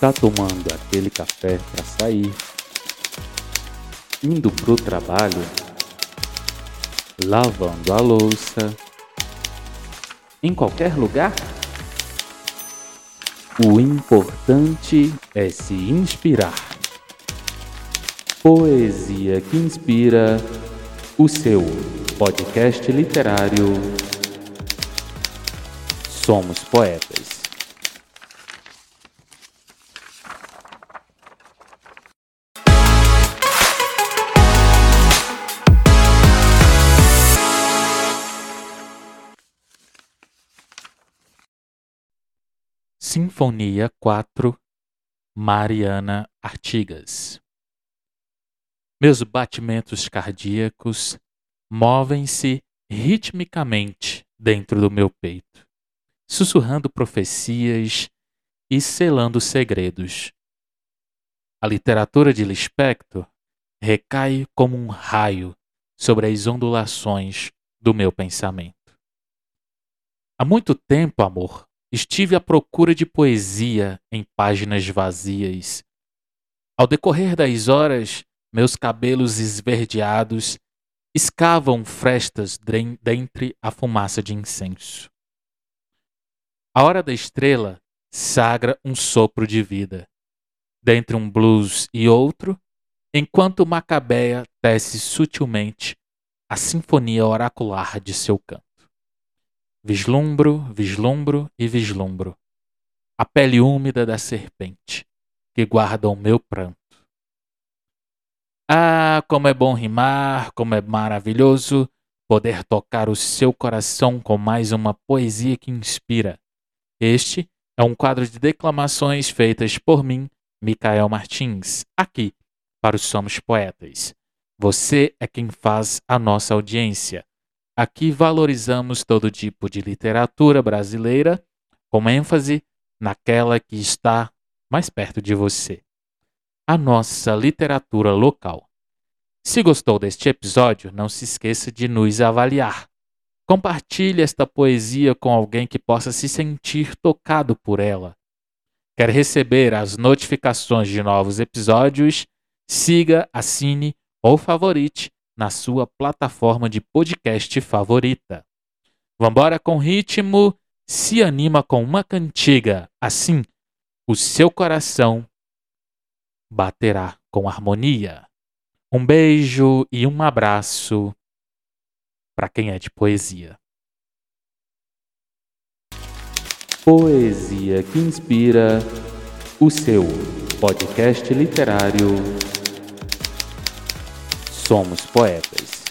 Tá tomando aquele café para sair, indo pro trabalho, lavando a louça, em qualquer lugar? O importante é se inspirar. Poesia que inspira o seu podcast literário. Somos poetas. Sinfonia 4 Mariana Artigas Meus batimentos cardíacos movem-se ritmicamente dentro do meu peito, sussurrando profecias e selando segredos. A literatura de Lispector recai como um raio sobre as ondulações do meu pensamento. Há muito tempo, amor, Estive à procura de poesia em páginas vazias. Ao decorrer das horas, meus cabelos esverdeados escavam frestas dentre a fumaça de incenso. A hora da estrela sagra um sopro de vida. Dentre um blues e outro, enquanto Macabeia tece sutilmente a sinfonia oracular de seu canto. Vislumbro, vislumbro e vislumbro a pele úmida da serpente que guarda o meu pranto. Ah, como é bom rimar, como é maravilhoso poder tocar o seu coração com mais uma poesia que inspira. Este é um quadro de declamações feitas por mim, Micael Martins, aqui para os Somos Poetas. Você é quem faz a nossa audiência. Aqui valorizamos todo tipo de literatura brasileira, com ênfase naquela que está mais perto de você. A nossa literatura local. Se gostou deste episódio, não se esqueça de nos avaliar. Compartilhe esta poesia com alguém que possa se sentir tocado por ela. Quer receber as notificações de novos episódios? Siga, assine ou favorite na sua plataforma de podcast favorita. Vambora com ritmo, se anima com uma cantiga, assim o seu coração baterá com harmonia. Um beijo e um abraço para quem é de poesia. Poesia que inspira o seu podcast literário Somos Poetas.